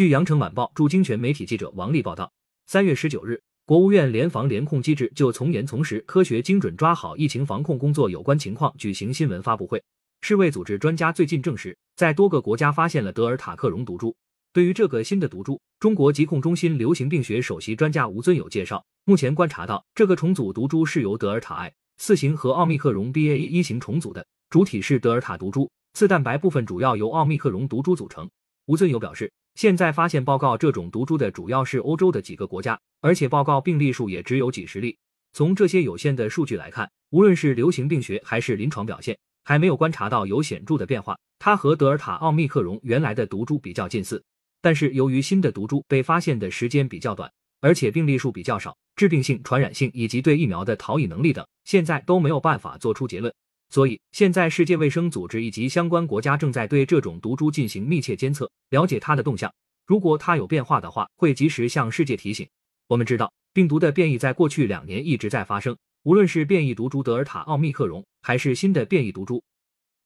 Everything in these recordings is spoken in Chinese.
据羊城晚报驻京泉媒体记者王丽报道，三月十九日，国务院联防联控机制就从严从实、科学精准抓好疫情防控工作有关情况举行新闻发布会。世卫组织专家最近证实，在多个国家发现了德尔塔克戎毒株。对于这个新的毒株，中国疾控中心流行病学首席专家吴尊友介绍，目前观察到这个重组毒株是由德尔塔 I 四型和奥密克戎 BA 一型重组的，主体是德尔塔毒株，次蛋白部分主要由奥密克戎毒株组成。吴尊友表示，现在发现报告这种毒株的主要是欧洲的几个国家，而且报告病例数也只有几十例。从这些有限的数据来看，无论是流行病学还是临床表现。还没有观察到有显著的变化，它和德尔塔奥密克戎原来的毒株比较近似，但是由于新的毒株被发现的时间比较短，而且病例数比较少，致病性、传染性以及对疫苗的逃逸能力等，现在都没有办法做出结论。所以现在世界卫生组织以及相关国家正在对这种毒株进行密切监测，了解它的动向。如果它有变化的话，会及时向世界提醒。我们知道，病毒的变异在过去两年一直在发生。无论是变异毒株德尔塔奥密克戎，还是新的变异毒株，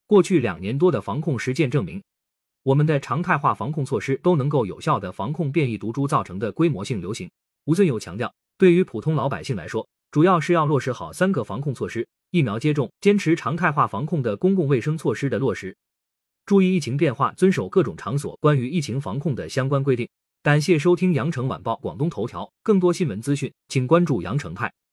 过去两年多的防控实践证明，我们的常态化防控措施都能够有效的防控变异毒株造成的规模性流行。吴尊友强调，对于普通老百姓来说，主要是要落实好三个防控措施：疫苗接种，坚持常态化防控的公共卫生措施的落实，注意疫情变化，遵守各种场所关于疫情防控的相关规定。感谢收听羊城晚报广东头条，更多新闻资讯，请关注羊城派。